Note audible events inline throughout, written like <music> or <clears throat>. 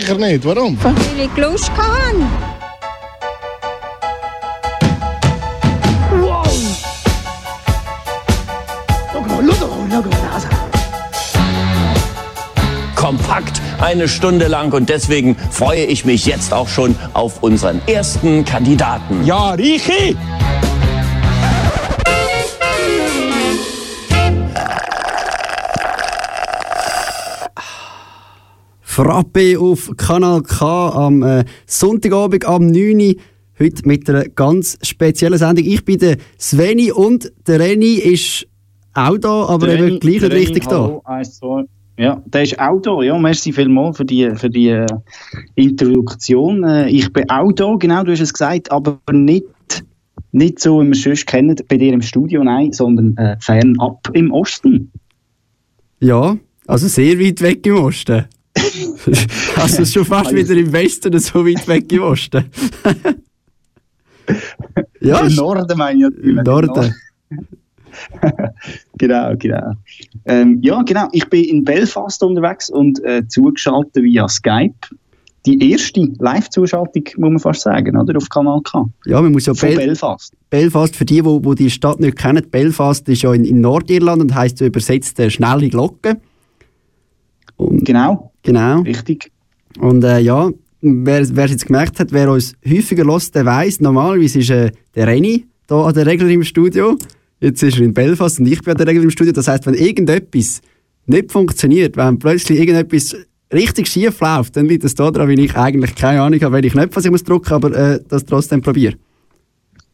sicher nicht. Warum? Weil ich Lust hatte. kompakt eine Stunde lang und deswegen freue ich mich jetzt auch schon auf unseren ersten Kandidaten. Ja, Richi! Frappe auf Kanal K am äh, Sonntagabend am 9. Uhr. Heute mit einer ganz speziellen Sendung. Ich bin der Sveni und der Reni ist auch da, aber Der eben gleich nicht richtig da. hallo, eins, zwei. Ja, der ist auch da. Ja, merci vielmals für die, für die äh, Introduktion. Äh, ich bin auch da, genau, du hast es gesagt, aber nicht, nicht so, wie wir es sonst kennen, bei dir im Studio, nein, sondern äh, fernab im Osten. Ja, also sehr weit weg im Osten. Also schon fast wieder im Westen, so weit weg im Osten. <laughs> ja, Im Norden meine ich natürlich. im Norden. <laughs> genau, genau. Ähm, ja, genau. Ich bin in Belfast unterwegs und äh, zugeschaltet via Skype. Die erste Live-Zuschaltung, muss man fast sagen, oder? Auf Kanal K. Ja, man muss ja Bel Belfast. Belfast, für die, wo die Stadt nicht kennen, Belfast ist ja in, in Nordirland und heisst so übersetzt äh, schnelle Glocke. Und, Genau, genau. richtig. Und äh, ja, wer es jetzt gemerkt hat, wer uns häufiger hört, der weiss, normalerweise ist äh, der Reni da an der Regel im Studio. Jetzt ist er in Belfast und ich bin an der Regel im Studio. Das heißt, wenn irgendetwas nicht funktioniert, wenn plötzlich irgendetwas richtig schief läuft, dann liegt es daran, weil ich eigentlich keine Ahnung habe, welche Knöpfe ich muss drücken, aber äh, das trotzdem probiere.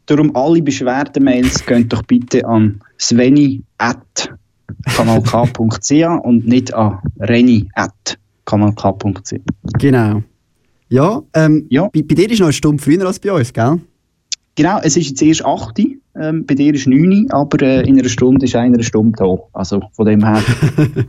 Darum alle Beschwerdemails gehen doch bitte an sveni.kanalk.ch und nicht an reni.kanalk.ch. Genau. Ja, ähm, Ja. Bei, bei dir ist noch eine Stunde früher als bei uns, gell? Genau, es ist jetzt erst 8 Uhr, ähm, bei dir ist 9 Uhr, aber äh, in einer Stunde ist einer Stunde da. Also von dem her. <laughs>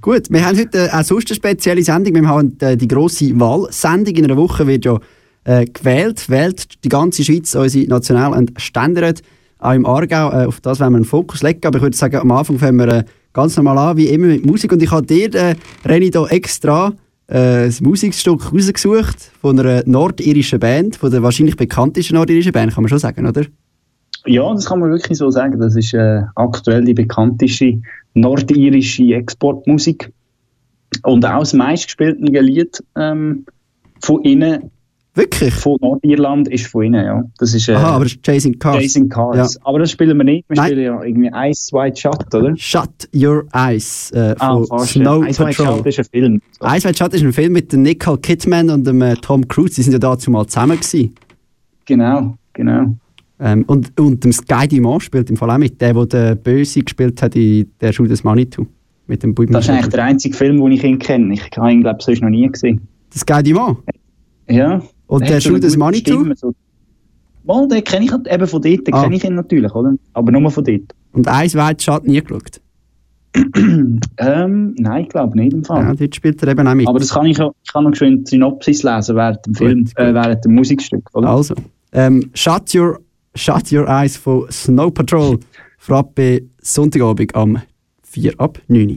Gut, wir haben heute äh, auch sonst eine spezielle Sendung. Wir haben äh, die grosse Wahlsendung. In einer Woche wird ja äh, gewählt. Wählt die ganze Schweiz unsere National- und Ständerat. Auch im Aargau. Äh, auf das werden wir einen Fokus legen. Aber ich würde sagen, am Anfang fangen wir äh, ganz normal an, wie immer mit Musik. Und ich habe dir, äh, Reni, da extra äh, ein Musikstück rausgesucht von einer nordirischen Band, von der wahrscheinlich bekanntesten nordirischen Band, kann man schon sagen, oder? ja, das kann man wirklich so sagen. Das ist äh, aktuell die bekannteste nordirische Exportmusik. Und auch das meistgespielte Lied ähm, von ihnen, Wirklich? von Nordirland, ist von ihnen. Ja. Das ist äh, Aha, aber das ist Chasing Cars. Chasing Cars. Ja. Aber das spielen wir nicht. Wir Nein. spielen ja irgendwie Ice White Shot, oder? Shut Your Eyes äh, Ah, von fast. Snow Ice White Patrol. Shot ist ein Film. Eis White Shot ist ein Film mit dem Nicole Kidman und dem äh, Tom Cruise. Die sind ja dazu mal zusammen gewesen. Genau, genau. Ähm, und, und dem Sky Dumont spielt im Fall auch mit, der, der den Böse gespielt hat in der Schule des Manitou. Mit dem Buben. Das ist eigentlich der einzige Film, den ich ihn kenne. Ich habe ihn, glaube ich, sonst noch nie gesehen. Der Sky Dumont. Ja. Und Er der eine Schule des Manitou? So. Mal, den kenne ich halt eben von dort, den Ah. kenne ich ihn natürlich, oder? Aber nur von dort. Und Eis White Shot nie geschaut. <clears throat> Ähm, nein, ich glaube nicht im Fall. Ja, dort spielt er eben auch mit. Aber das kann ich, ich kann noch schön Synopsis lesen während dem Film, Gut, Äh, gut. während dem Musikstück, oder? Also, ähm, Shut, your, Shut Your Eyes von Snow Patrol. Frappe Sonntagabend am 4 ab 9 Uhr.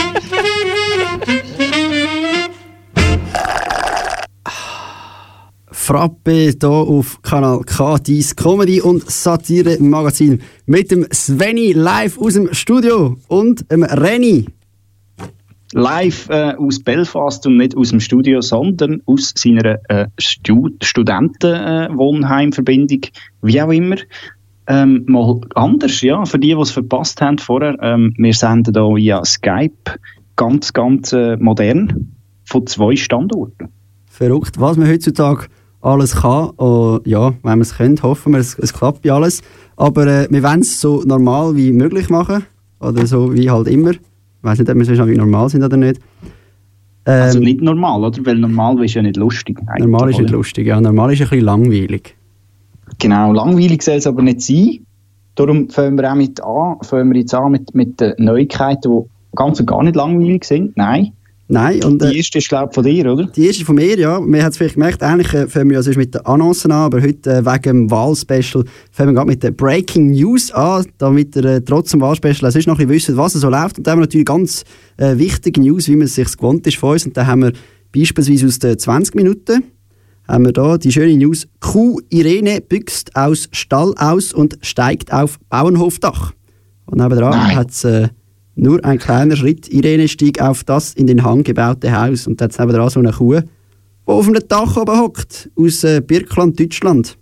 Frappe hier auf Kanal K, dies Comedy und Satire Magazin mit dem Sveni live aus dem Studio und dem Renny. Live äh, aus Belfast und nicht aus dem Studio, sondern aus seiner äh, Stud Studentenwohnheimverbindung, wie auch immer. Ähm, mal anders, ja, für die, die es verpasst haben vorher. Ähm, wir senden hier via Skype ganz, ganz äh, modern von zwei Standorten. Verrückt, was wir heutzutage alles kann. Und ja, wenn wir es können, hoffen wir, es, es klappt ja alles. Aber äh, wir wollen es so normal wie möglich machen. Oder so wie halt immer. Ich weiß nicht, ob wir so wie normal sind oder nicht. Ähm, also nicht normal, oder? Weil normal ist ja nicht lustig. Normal ist oder? nicht lustig, ja. Normal ist ein bisschen langweilig. Genau, langweilig soll es aber nicht sein. Darum fangen wir auch mit an, fangen wir jetzt an mit, mit den Neuigkeiten, die ganz und gar nicht langweilig sind. Nein. Nein. Und, äh, die erste ist, glaube ich, von dir, oder? Die erste von mir, ja. Wir haben es vielleicht gemerkt, eigentlich äh, fangen wir ja sonst mit den Annoncen an, aber heute äh, wegen dem Wahlspecial fangen wir gerade mit den Breaking News an, damit ihr äh, trotz dem Wahlspecial sonst noch ein bisschen wisst, was so läuft. Und da haben wir natürlich ganz äh, wichtige News, wie man es sich gewohnt ist von uns. Und da haben wir beispielsweise aus den 20 Minuten haben wir da die schöne News. Kuh Irene büchst aus Stall aus und steigt auf Bauernhofdach. Und nebenan hat es äh, nur ein kleiner Schritt. Irene stieg auf das in den Hang gebaute Haus und jetzt haben wir so eine Kuh, die auf einem Dach oben hockt, aus äh, Birkland, Deutschland.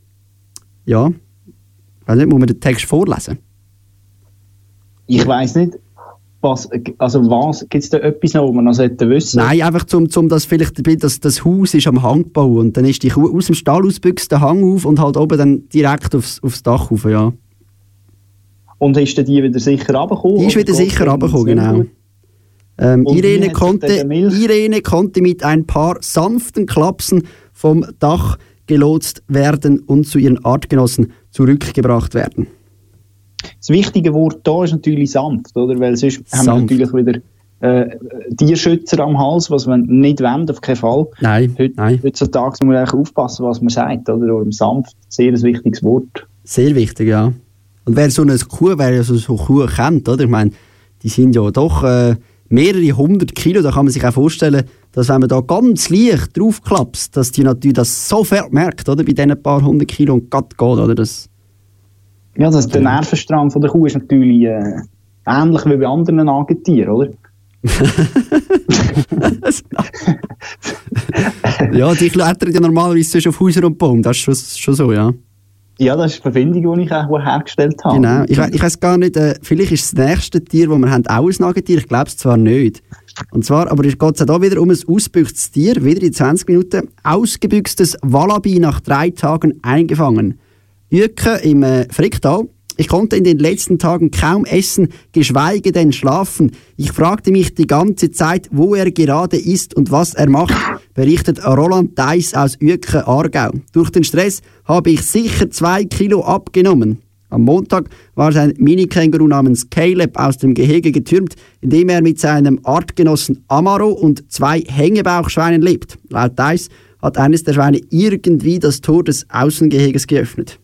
Ja, ich weiß nicht, muss man den Text vorlesen? Ich weiß nicht. Was, also was, gibt es da etwas noch, was man noch sollte wissen Nein, einfach zum, zum das vielleicht, das, das Haus ist am Hangbau und dann ist die Kuh aus dem Stall ausbüchst der Hang auf und halt oben dann direkt aufs, aufs Dach rauf, ja. Und ist dann die wieder sicher runtergekommen? Die ist wieder sicher runtergekommen, genau. Ähm, Irene, konnte, Irene konnte mit ein paar sanften Klapsen vom Dach gelotst werden und zu ihren Artgenossen zurückgebracht werden. Das wichtige Wort da ist natürlich sanft, oder? Weil sonst haben wir Sanft. natürlich wieder äh, Tierschützer am Hals, was man nicht wollen, auf keinen Fall. Nein, Heut, nein, Heutzutage muss man eigentlich aufpassen, was man sagt, oder? Darum sanft, sehr ein wichtiges Wort. sehr wichtig, ja. Und wer so eine Kuh, wer so, so Kuh kennt, oder? Ich meine, die sind ja doch äh, mehrere hundert Kilo, da kann man sich auch vorstellen, dass wenn man da ganz leicht draufklapst, dass die natürlich das sofort merkt, oder? Bei diesen paar hundert Kilo und grad geht, oder? Das, Ja, das, der Nervenstrang von der Kuh ist natürlich äh, ähnlich wie bei anderen Nagetieren, oder? <laughs> ja, die klettern ja normalerweise sonst auf Häuser und Baum, das ist schon, schon so, ja. Ja, das ist die Verbindung, die ich auch hergestellt habe. Genau. Ich, ich weiß gar nicht, äh, vielleicht ist das nächste Tier, das wir haben, auch ein Nagetier. Ich glaube es zwar nicht. Und zwar, aber es geht hier wieder um ein ausgebüchstes Tier, wieder in 20 Minuten. Ausgebüchstes Wallaby nach drei Tagen eingefangen. Jürke im äh, Fricktal. Ich konnte in den letzten Tagen kaum essen, geschweige denn schlafen. Ich fragte mich die ganze Zeit, wo er gerade ist und was er macht, berichtet Roland Deiss aus Uerken, Aargau. Durch den Stress habe ich sicher zwei Kilo abgenommen. Am Montag war sein Mini-Känguru namens Caleb aus dem Gehege getürmt, in dem er mit seinem Artgenossen Amaro und zwei Hängebauchschweinen lebt. Laut Deiss hat eines der Schweine irgendwie das Tor des Außengeheges geöffnet.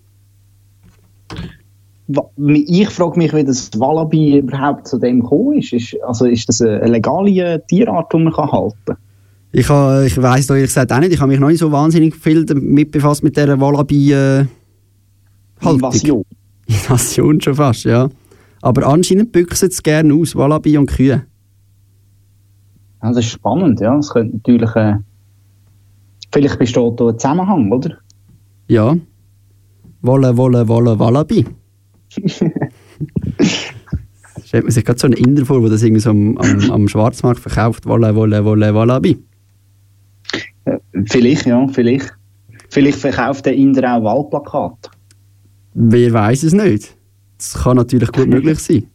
Ich frage mich, wie das Wallaby überhaupt zu dem gekommen ist. ist also ist das eine legale äh, Tierart, die man kann halten kann? Ich, ha- ich weiss ehrlich gesagt auch nicht, ich habe mich noch nicht so wahnsinnig viel damit befasst mit dieser Wallaby äh. Invasion. <laughs> Invasion schon fast, ja. Aber anscheinend büchsen es gerne aus, Wallaby und Kühe. Ja, das ist spannend, ja. Es könnte natürlich. Äh, vielleicht besteht da ein Zusammenhang, oder? Ja. Wolle, Wolle, Wolle, Wallaby. Stellt man sich gerade so einen Inder vor, der das irgendwie so am, am, am Schwarzmarkt verkauft. Wolle, Wolle, Wolle, Wallaby. Äh, vielleicht, ja, vielleicht. Vielleicht verkauft der Inder auch Wahlplakate. Wer weiß es nicht. Das kann natürlich gut möglich sein.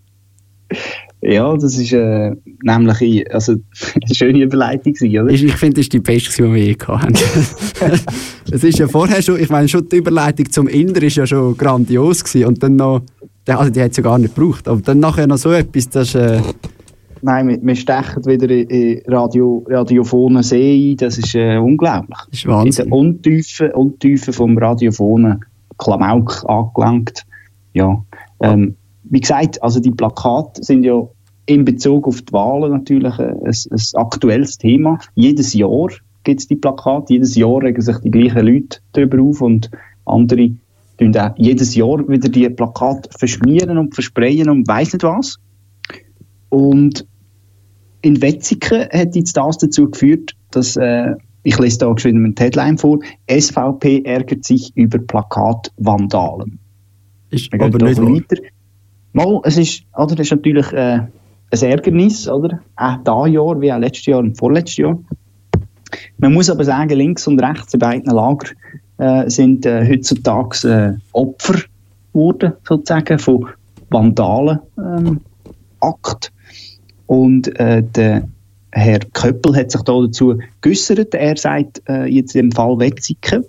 <laughs> Ja, das ist äh, nämlich also, <laughs> eine schöne Überleitung, gewesen, oder? Ich, ich finde, das ist die beste, die wir je haben. <laughs> es ist ja vorher schon, ich meine, schon die Überleitung zum Inder ist ja schon grandios gewesen. Und dann noch, also die hat es ja gar nicht gebraucht. Aber dann nachher noch so etwas, das ist, äh, Nein, wir, wir stechen wieder in, in Radio, radiophonen See ein. Das ist äh, unglaublich. das ist In Wahnsinn. den Untiefen, Untiefen vom radiophonen Klamauk angelangt. Ja, ähm, wie gesagt, also die Plakate sind ja in Bezug auf die Wahlen natürlich ein, ein, aktuelles Thema. Jedes Jahr gibt es die Plakate, jedes Jahr regen sich die gleichen Leute darüber auf und andere tun auch jedes Jahr wieder die Plakate verschmieren und versprayen und weiss nicht was. Und in Wetzikon hat jetzt das dazu geführt, dass, äh, ich lese da geschwind eine Headline vor, SVP ärgert sich über Plakatvandalen. Ist aber nicht weiter. Mal, es ist, oder, das ist natürlich äh, ein Ärgernis, oder? Auch dieses Jahr, wie auch letztes Jahr und vorletztes Jahr. Man muss aber sagen, links und rechts in beiden Lagern äh, sind äh, heutzutage äh, Opfer geworden, sozusagen, von Vandalen ähm. Und äh, der Herr Köppel hat sich da dazu geäußert. Er sagt äh, jetzt im Fall Wetzikon.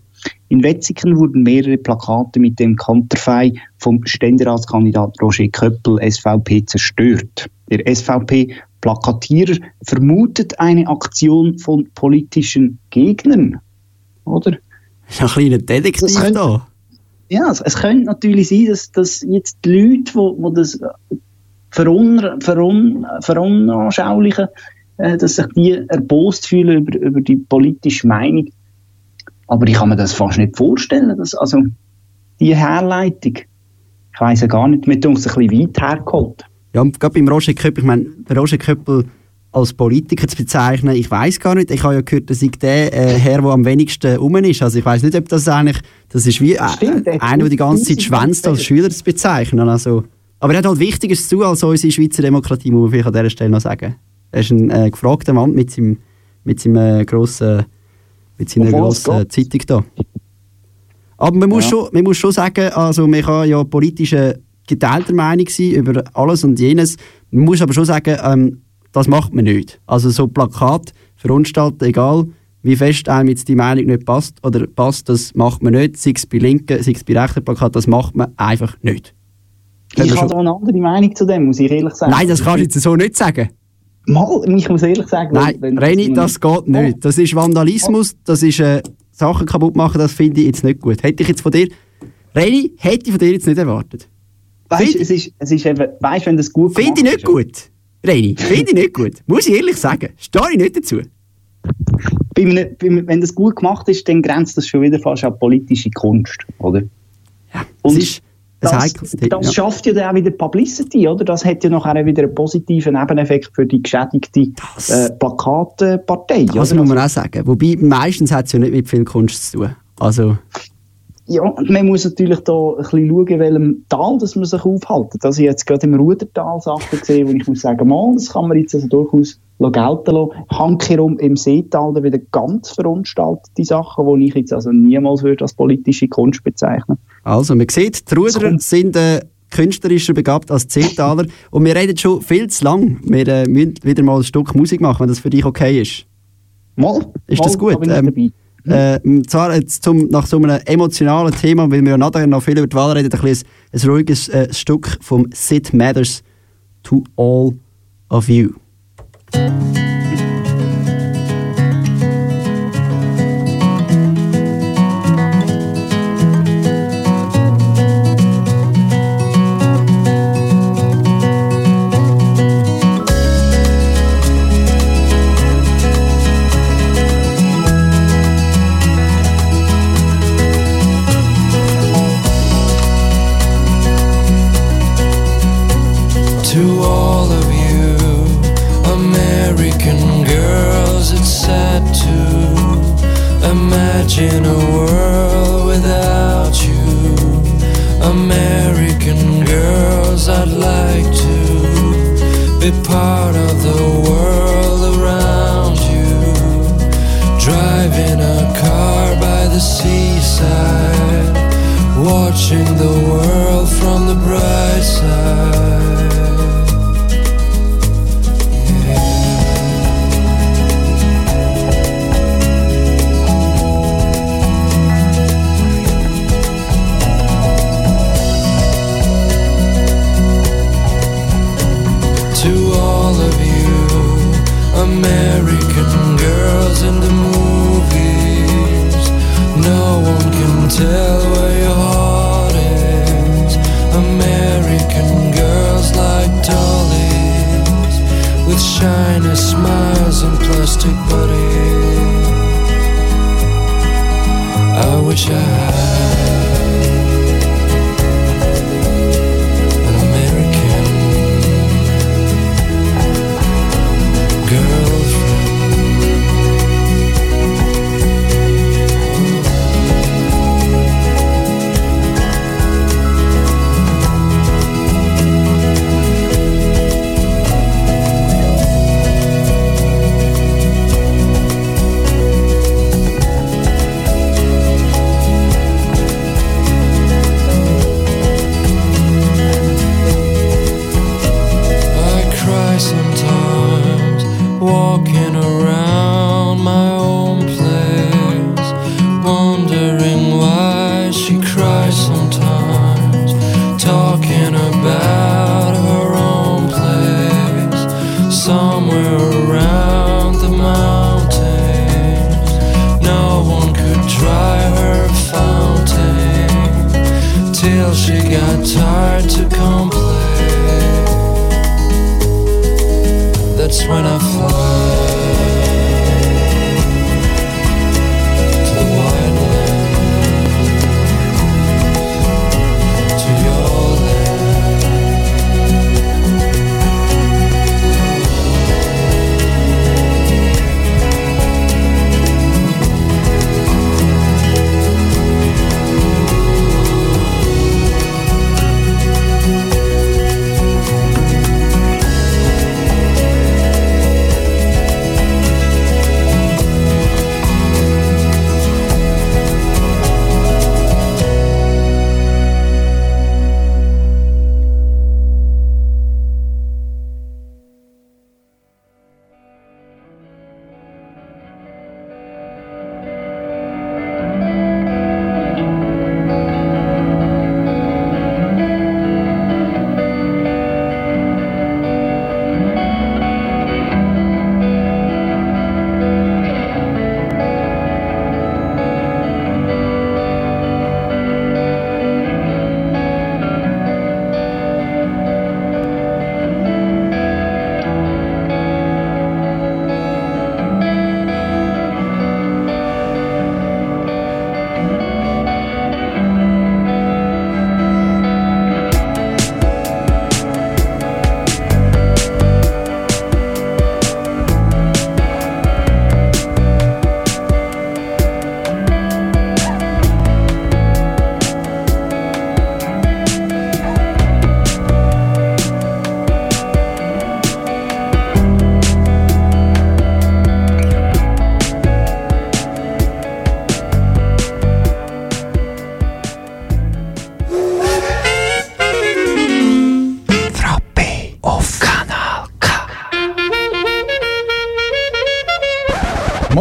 In Wetzikon wurden mehrere Plakate mit dem Konterfei vom Ständeratskandidat Roger Köppel, SVP, zerstört. Der SVP-Plakatierer vermutet eine Aktion von politischen Gegnern. Oder? Ist ein kleiner Detektiv Das könnte- da. Ja, es, es könnte natürlich sein, dass, dass jetzt die Leute, die, die das äh, verun, verun, verunanschaulichen, äh, dass sich die erbost fühlen über, über die politische Meinung. Aber ich kann mir das fast nicht vorstellen, dass, also, die Herleitung, ich weiss ja gar nicht, mit uns ein bisschen weit hergeholt. Ja, und gerade beim Roger Köppel, ich meine, Roger Köppel als Politiker zu bezeichnen, ich weiß gar nicht. Ich habe ja gehört, dass ich der äh, Herr, der am wenigsten rum ist. Also ich weiß nicht, ob das eigentlich, das ist wie äh, Stimmt, der einer, der die ganze Zeit schwänzt als. Schüler zu bezeichnen. Also Aber er hat halt Wichtiges zu als unsere Schweizer Demokratie, muss man vielleicht an dieser Stelle noch sagen. Er ist ein äh, gefragter Mann mit seinem, mit seinem äh, grossen, mit seiner grossen? Zeitung da. Aber man muss, Ja. schon, man muss schon sagen, also man kann ja politische geteilter Meinung sein über alles und jenes. Man muss aber schon sagen, ähm, das macht man nicht. Also so Plakat verunstalten, egal wie fest einem jetzt die Meinung nicht passt oder passt, das macht man nicht. Sei es bei linken, sei es bei rechten Plakat, das macht man einfach nicht. Ich habe da eine andere Meinung zu dem, muss ich ehrlich sagen. Nein, das kannst du jetzt so nicht sagen. Mal, ich muss ehrlich sagen. Nein, wenn- Reni, das geht nicht. Das ist Vandalismus, das ist äh, Sachen kaputt machen, das finde ich jetzt nicht gut. Hätte ich jetzt von dir, Reni, hätte ich von dir jetzt nicht erwartet. Weißt, Find- es ist, es ist eben, weißt, wenn das gut Finde ich nicht gut. Reni, finde ich nicht gut. Muss ich ehrlich sagen. Stehe ich nicht dazu. Bei einem, bei einem, wenn das gut gemacht ist, dann grenzt das schon wieder fast an politische Kunst, oder? Ja, Und das ist das, das schafft ja dann auch wieder Publicity, oder? Das hat ja nachher wieder einen positiven Nebeneffekt für die geschädigte äh, Plakatpartei. Das oder? muss man auch sagen. Wobei, meistens hat es ja nicht mit viel Kunst zu tun. Also, Ja, man muss natürlich da ein bisschen schauen, in welchem Tal dass man sich aufhält. Also ich jetzt gerade im Rudertal Sachen gesehen, wo ich muss sagen, mal, das kann man jetzt also durchaus gelten lassen. Handkehrum im Seetal dann wieder ganz verunstaltete Sachen, die ich jetzt also niemals würde als politische Kunst bezeichnen. Also, man sieht, die Ruderer sind äh, künstlerischer begabt als die Zehtaler. und wir reden schon viel zu lang. Wir äh, müssen wieder mal ein Stück Musik machen, wenn das für dich okay ist. Mal, Ist mal, das gut? Ähm, dabei. Äh, zwar jetzt zum, nach so einem emotionalen Thema, weil wir ja nachher noch viel über die Wahl reden, ein, ein, ein ruhiges äh, Stück vom Sid Matters to All of You. With shiny smiles and plastic bodies. I wish I had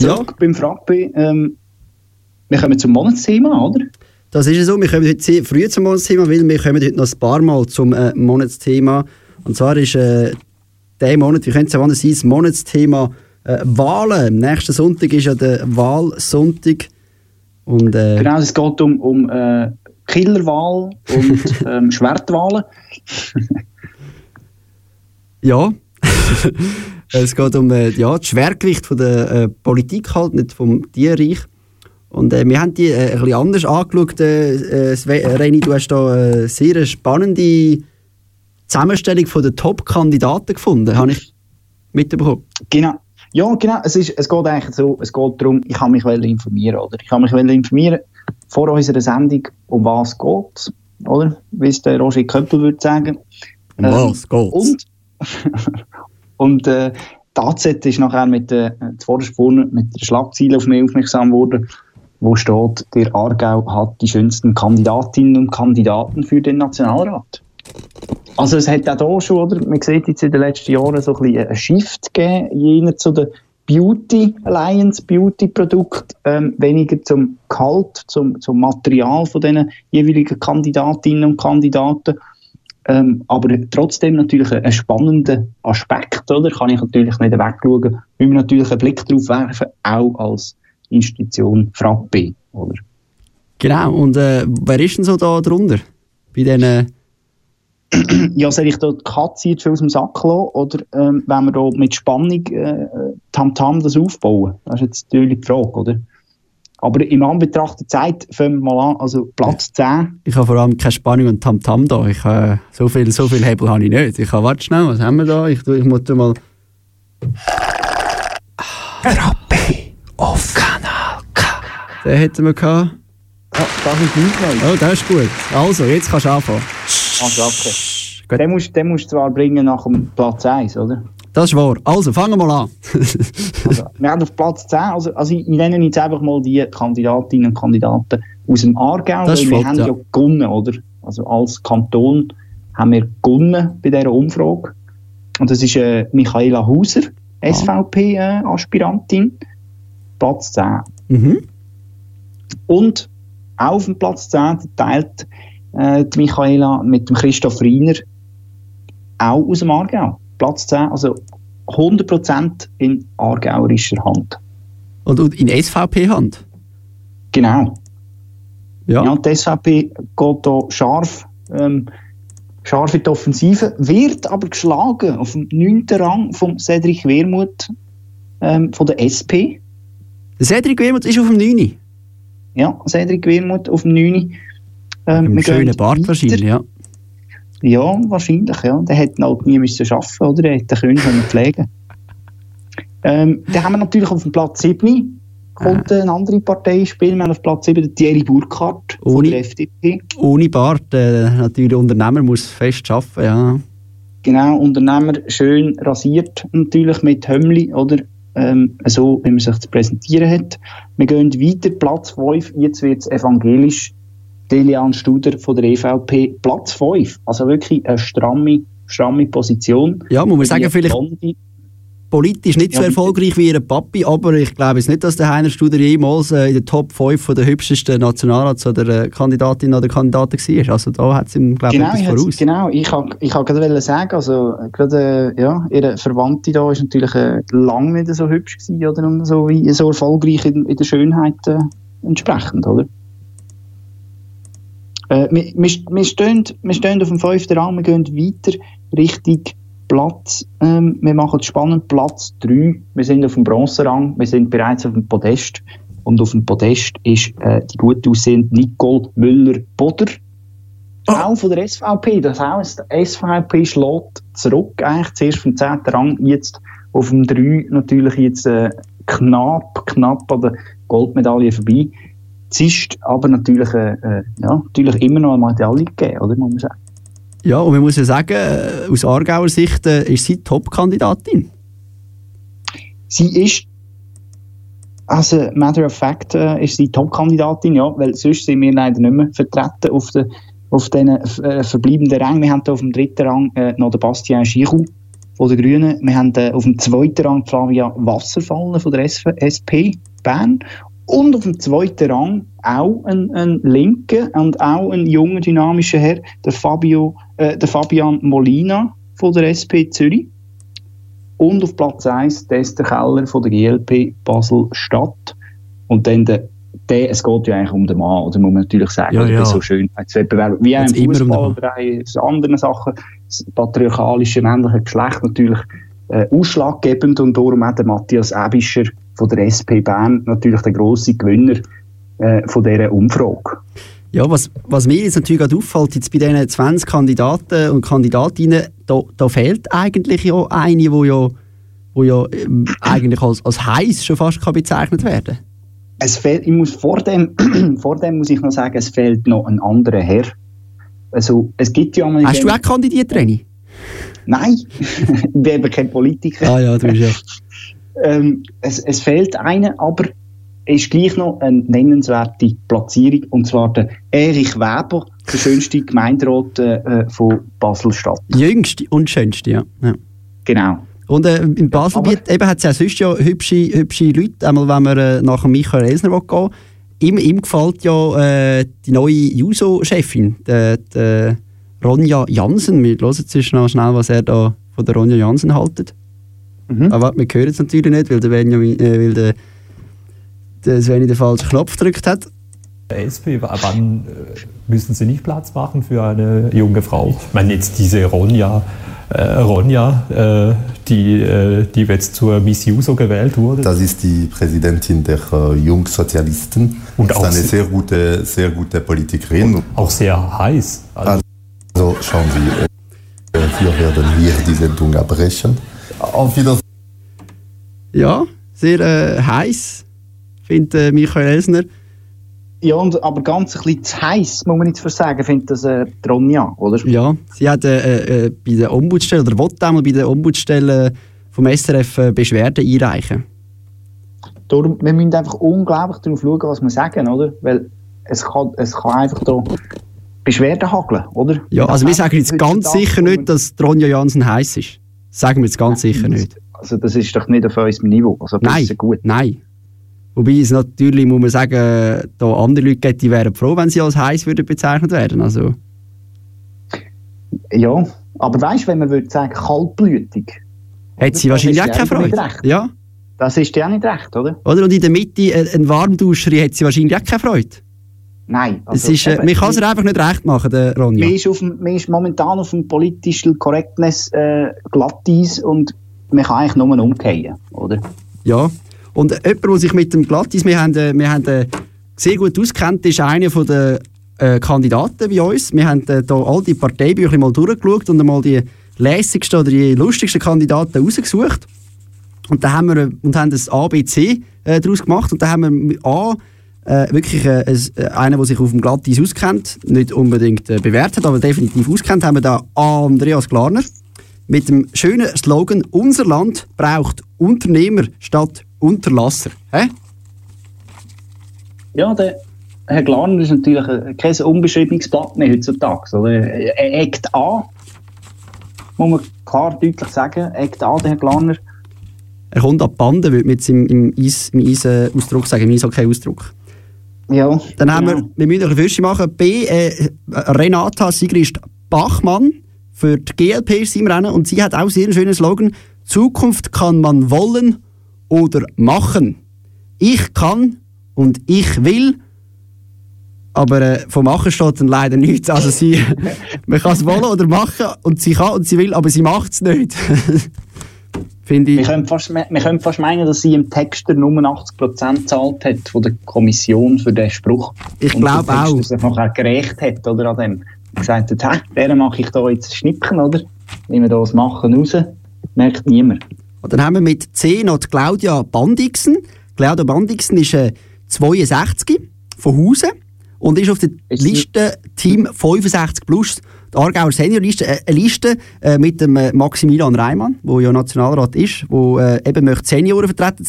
Ja. Zurück beim Frappe. Ähm, wir kommen zum Monatsthema, oder? Das ist ja so, wir kommen heute sehr früh zum Monatsthema, weil wir kommen heute noch ein paar Mal zum äh, Monatsthema. Und zwar ist äh, der Monat, wie könnte es anders sein, das Monatsthema äh, Wahlen. Nächsten Sonntag ist ja der Wahlsonntag. Und äh, Genau, es geht um, um äh, Killerwahl und <laughs> ähm, Schwertwahlen. ja, <laughs> es geht um äh, ja, das Schwergewicht von der äh, Politik halt, nicht vom Tierreich. Und äh, wir haben die äh, ein bisschen anders angeschaut. Äh, äh, äh, Reni, du hast da eine sehr spannende Zusammenstellung von den Top-Kandidaten gefunden, habe ich mitbekommen. Genau. Ja, genau. Es, ist, es geht eigentlich so, es geht darum, ich kann mich informieren, oder? Ich kann mich informieren vor unserer Sendung, um was geht, oder? Wie es der Roger Köppel würde sagen. Um was geht's? Und, <laughs> und äh, die AZ ist nachher mit, zuvorderst vorne mit der Schlagzeile auf mich aufmerksam geworden, wo steht, der Aargau hat die schönsten Kandidatinnen und Kandidaten für den Nationalrat. Also es hat auch da schon, oder? Man sieht jetzt in den letzten Jahren so ein bisschen einen Shift gegeben, jener zu den Beauty Alliance, Beauty Produkt, ähm, weniger zum Gehalt, zum, zum Material von diesen jeweiligen Kandidatinnen und Kandidaten. Ähm, aber trotzdem natürlich ein, spannender Aspekt, oder? Kann ich natürlich nicht wegschauen. Wir müssen natürlich einen Blick darauf werfen, auch als Institution Frappe, oder? Genau, und äh, wer ist denn so da drunter? Bei diesen, <clears throat> ja, soll ich da die Katze jetzt schon aus dem Sack lassen oder ähm, wenn wir da mit Spannung äh, Tamtam das aufbauen? Das ist jetzt natürlich die Frage, oder? Aber im Anbetracht der Zeit fangen wir mal an, also Platz 10. ich habe vor allem keine Spannung und Tamtam da. Ich, äh, so, viel, so viel Hebel habe ich nicht. Ich habe, warte schnell, was haben wir da? Ich, ich muss da mal... auf Kanal K. Den hätten wir gehabt. Ja, das ist nicht neu. Oh, das ist gut. Also, jetzt kannst du anfangen. Also, okay. Den musst, den musst du zwar bringen nach dem Platz 1, oder? Das ist wahr. Also, fangen wir mal an. Also, wir haben auf Platz 10, also, also ich nenne jetzt einfach mal die Kandidatinnen und Kandidaten aus dem Aargau, Das weil wir flott, haben ja. ja. gewonnen, oder? Also als Kanton haben wir gewonnen bei dieser Umfrage. Und das ist äh, Michaela Hauser, SVP-Aspirantin, Platz 10. mhm. Und auch auf dem Platz 10 teilt äh, die Michaela mit dem Christoph Riener auch aus dem Aargau. Platz 10, also 100% in aargauerischer Hand. und, in SVP-Hand. Genau. Ja. Ja, die SVP geht hier scharf, ähm, scharf in die Offensive, wird aber geschlagen auf dem 9. Rang von Cedric Wermuth ähm, von der SP. Cedric Wermuth ist auf dem 9. Ja, Cedric Wermuth auf dem 9. Ähm, Mit einem schönen Bart weiter. wahrscheinlich, ja. Ja, wahrscheinlich, ja. Der hätte halt nie müssen arbeiten oder? Er hätte können können pflegen <laughs> ähm, Dann haben wir natürlich auf dem Platz 7 kommt eine andere Partei ins Spiel. Wir haben auf Platz 7 den Thierry Burkhardt von Ohne- der FDP. Ohne Bart, äh, natürlich Unternehmer muss fest arbeiten, ja. Genau, Unternehmer schön rasiert, natürlich mit Hömmli, oder? Ähm, so, wie man sich zu präsentieren hat. Wir gehen weiter, Platz 5, jetzt wird es evangelisch. Delian Studer von der EVP, Platz 5. Also wirklich eine stramme, stramme Position. Ja, muss man sagen, vielleicht Blonde. politisch nicht so Ja, erfolgreich wie ihr Papi, aber ich glaube jetzt nicht, dass der Heiner Studer jemals äh, in der Top 5 von der hübschesten Nationalrats- oder äh, Kandidatin oder Kandidaten war. Also da hat es ihm, glaube ich, Genau, etwas voraus. genau, ich habe ich hab gerade sagen, also äh, gerade ja, ihre Verwandte da ist natürlich äh, lang nicht so hübsch gewesen, oder und so wie so erfolgreich in, in der Schönheit äh, entsprechend, oder? Äh, wir, stehen, wir stehen auf dem fünften Rang, wir gehen weiter Richtung Platz, ähm, wir machen es spannend, Platz 3, wir sind auf dem Bronzerang, wir sind bereits auf dem Podest und auf dem Podest ist äh, die gut aussehende Nicole Müller-Boder, auch von der SVP. Das heisst, die SVP schlägt zurück, eigentlich zuerst vom 10. Rang, jetzt auf dem 3 natürlich jetzt äh, knapp, knapp an der Goldmedaille vorbei. Ist aber natürlich, äh, äh, ja, natürlich immer noch eine Medaille gegeben, oder, muss man sagen. Ja, und man muss ja sagen, äh, aus Aargauer Sicht äh, ist sie Top-Kandidatin. Sie ist, also matter of fact, äh, ist sie Top-Kandidatin, ja, weil sonst sind wir leider nicht mehr vertreten auf den auf den äh, verbleibenden Rang. Wir haben hier auf dem dritten Rang äh, noch den Bastien Giroud von den Grünen. Wir haben auf dem zweiten Rang Flavia Wasserfallen von der SP Bern. Und auf dem zweiten Rang auch ein, ein linker und auch ein junger, dynamischer Herr, der, Fabio, äh, der Fabian Molina von der SP Zürich. Und auf Platz 1 der Esther Keller von der GLP Basel-Stadt. Und dann der, der, es geht ja eigentlich um den Mann, oder muss man natürlich sagen, Ja, ja. so Schönheitswettbewerben. Wie auch im um Fußball Mann. oder auch anderen Sachen, das patriarchalische männliche Geschlecht natürlich äh, ausschlaggebend und darum auch der Matthias Ebischer von der SP Bern natürlich der grosse Gewinner äh, von dieser Umfrage. Ja, was, was mir jetzt natürlich gerade auffällt, jetzt bei diesen 20 Kandidaten und Kandidatinnen, da, da fehlt eigentlich ja eine, die ja, wo ja ähm, eigentlich als, als heiß schon fast kann bezeichnet werden Es fehlt, ich muss vor dem, <clears throat> vor dem muss ich noch sagen, es fehlt noch ein anderer Herr. Also, es gibt ja mal... Hast du auch kandidiert, Reni? Nein, <laughs> ich bin eben kein Politiker. Ah ja, du bist ja. <laughs> Ähm, es, es fehlt einer, aber es ist gleich noch eine nennenswerte Platzierung, und zwar der Erich Weber, der schönste Gemeinderat äh, von Basel-Stadt. Jüngste und schönste, ja. ja. Genau. Und äh, in Basel eben hat es ja sonst ja hübsche, hübsche Leute, einmal wenn man äh, nach dem Michael Elsner gehen ihm, ihm gefällt ja äh, die neue Juso-Chefin, Ronja Jansen. Wir hören jetzt schnell, was er da von der Ronja Jansen haltet. Mhm. Aber wir hören es natürlich nicht, weil der Benjamin, äh, weil der, der Sveni den falschen Knopf gedrückt hat. Der SP, wann äh, müssen Sie nicht Platz machen für eine junge Frau? Ich meine, jetzt diese Ronja, äh, Ronja äh, die, äh, die jetzt zur Miss Juso gewählt wurde. Das ist die Präsidentin der äh, Jungsozialisten. Und ist auch eine sehr gute, sehr gute Politikerin. Auch sehr heiß. Also, Also schauen Sie, äh, wir werden hier die Sendung abbrechen. Auf Wiedersehen. Ja, sehr äh, heiß, findet äh, Michael Elsner. Ja, und, aber ganz ein bisschen zu heiß, muss man jetzt für sagen, findet das äh, die Ronja, oder? Ja, sie hat äh, äh, bei der Ombudsstelle, oder wollte einmal bei der Ombudsstelle vom SRF äh, Beschwerden einreichen. Darum, wir müssen einfach unglaublich darauf schauen, was wir sagen, oder? Weil es kann, es kann einfach da Beschwerden hageln, oder? Ja, also wir sagen jetzt ganz sicher nicht, dass die Ronja Jansen heiß ist. Sagen wir jetzt ganz sicher nicht. Also das ist doch nicht auf unserem Niveau. Also Nein, gut. nein. Wobei es natürlich, muss man sagen, da andere Leute gibt, die wären froh, wenn sie als heiß würden bezeichnet werden. Also, Ja, aber weißt du, wenn man würde sagen, kaltblütig, hat sie wahrscheinlich auch keine ja Freude. Ja, das ist dir auch nicht recht, oder? oder? Und in der Mitte äh, ein Warmduscher hat sie wahrscheinlich auch keine Freude. Nein. Es ist, äh, eben, man kann es einfach nicht recht machen, der Ronja. Man ist, auf dem, man ist momentan auf dem politischen Correctness äh, Glatteis und man kann eigentlich nur umgehen, oder? Ja. Und jemand, der sich mit dem Glattis, wir haben, äh, wir haben äh, sehr gut auskennt, ist einer von der äh, Kandidaten bei uns. Wir haben äh, da all die Parteibücher mal durchgeschaut und einmal die lässigsten oder die lustigsten Kandidaten rausgesucht. Und da haben wir und haben das ABC äh, daraus gemacht. Und da haben wir A äh, wirklich äh, äh, einen, der sich auf dem Glattis auskennt, nicht unbedingt äh, bewertet, aber definitiv auskennt, haben wir da Andreas Glarner mit dem schönen Slogan «Unser Land braucht Unternehmer statt Unterlasser». Hä? Ja, der Herr Glarner ist natürlich äh, kein unbeschriebenes Blatt mehr heutzutage. Oder? Er eckt an, muss man klar deutlich sagen, eckt an, der Herr Glarner. Er kommt ab die Bande, würde man jetzt im, im, Eis, im Eis-Ausdruck sagen, im Eishockey-Ausdruck. Ja, Dann haben genau. wir, wir müssen noch ein Würstchen machen. B, äh, Renata Sigrist Bachmann für die GLP ist sie im Rennen und sie hat auch sehr einen schönen Slogan. Zukunft kann man wollen oder machen. Ich kann und ich will, aber äh, vom Machen steht dann leider nichts. Also sie, <laughs> man kann es wollen oder machen und sie kann und sie will, aber sie macht es nicht. <laughs> Finde Wir ich. können, fast, wir können fast meinen, dass sie im Text der nur 80% gezahlt hat von der Kommission für den Spruch. Ich Und glaube der Texter auch. sich nachher gerecht hat, oder, an dem. Und gesagt hat, hä, deren mache ich da jetzt Schnippchen, oder? Nehmen wir da das Machen raus. Merkt niemand. Und dann haben wir mit C noch die Claudia Bandixen. Claudia Bandixen ist äh, 62 von Hausen und ist auf der Liste Team 65 plus. Die Aargauer Seniorliste, äh, eine Liste äh, mit dem äh, Maximilian Reimann, der ja Nationalrat ist, der äh, eben möchte Senioren vertreten.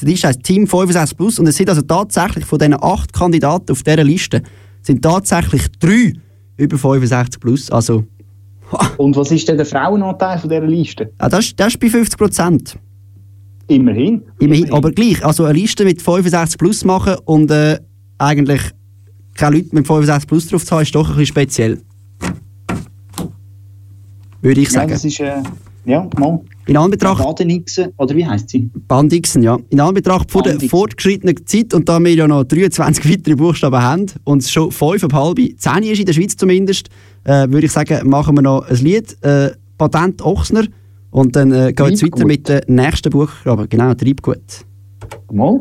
Die Liste heisst Team 65 plus und es sind also tatsächlich von diesen acht Kandidaten auf dieser Liste sind tatsächlich drei über 65 plus. Also, <laughs> Und was ist denn der Frauenanteil von dieser Liste? ja, das, ist- das ist bei 50 Prozent. Immerhin. Immerhin, aber gleich, also eine Liste mit 65 plus machen und äh, eigentlich keine Leute mit 65 plus drauf zu haben, ist doch ein bisschen speziell. Würde ich Ja, sagen. das ist, äh, ja, mal. In Anbetracht, Badenixen, oder wie heisst sie? Bandixen, ja. In Anbetracht von der fortgeschrittenen Zeit und da wir ja noch 23 <laughs> weitere Buchstaben haben und es schon 5,5, 10 ist in der Schweiz zumindest, äh, würde ich sagen, machen wir noch ein Lied, äh, Patent Ochsner und dann äh, geht es weiter mit den nächsten Buchstaben. Genau, Treibgut. Mal.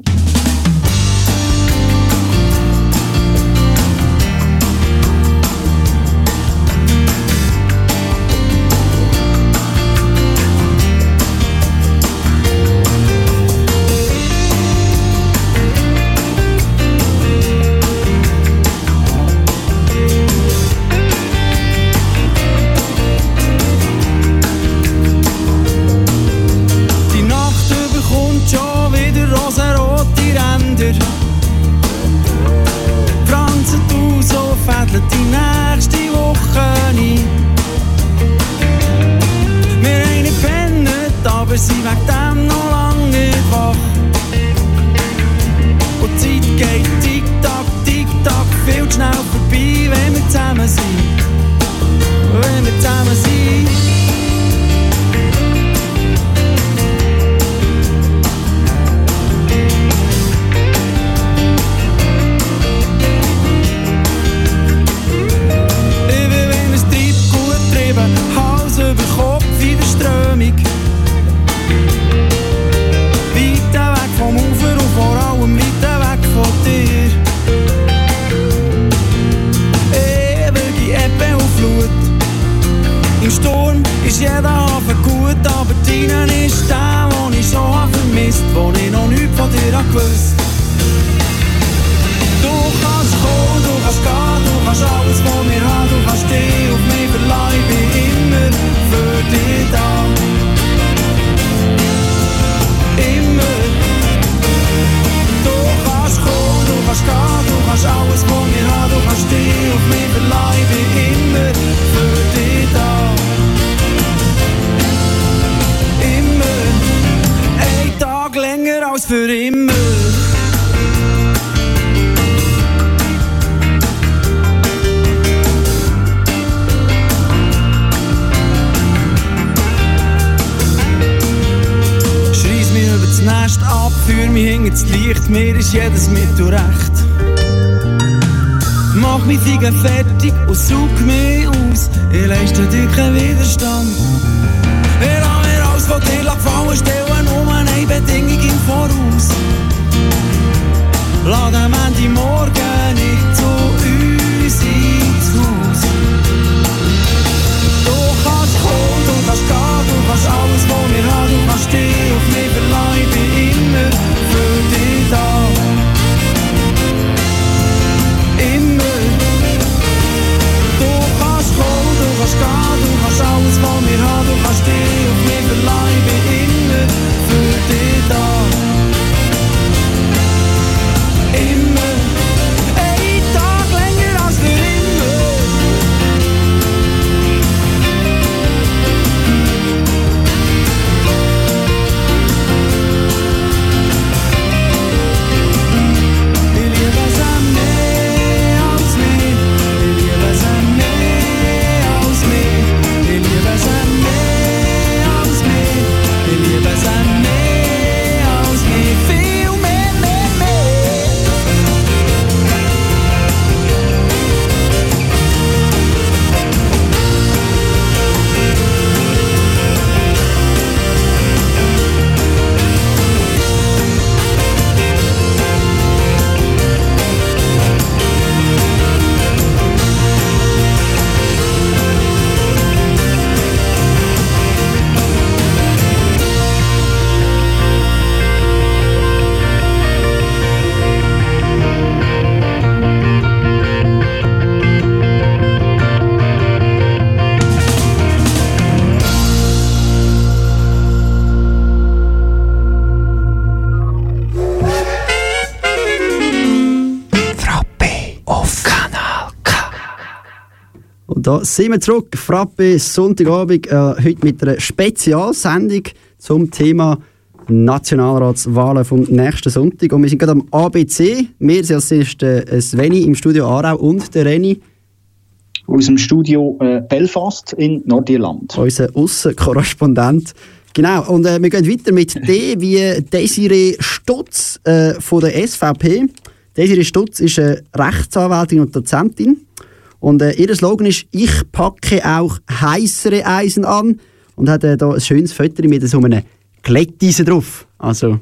Da sind wir zurück, Frappe, Sonntagabend, äh, heute mit einer Spezialsendung zum Thema Nationalratswahlen vom nächsten Sonntag. Und wir sind gerade am ABC. Wir sind als erstes äh, Sveni im Studio Aarau und der Reni. Aus dem Studio äh, Belfast in Nordirland. Unser Aussenkorrespondent. Genau, und äh, wir gehen weiter mit D wie Desiree Stutz äh, von der SVP. Desiree Stutz ist eine Rechtsanwältin und Dozentin. Und äh, ihr Slogan ist «Ich packe auch heißere Eisen an» und hat äh, da ein schönes Foto mit so einem Glätteisen drauf. Also,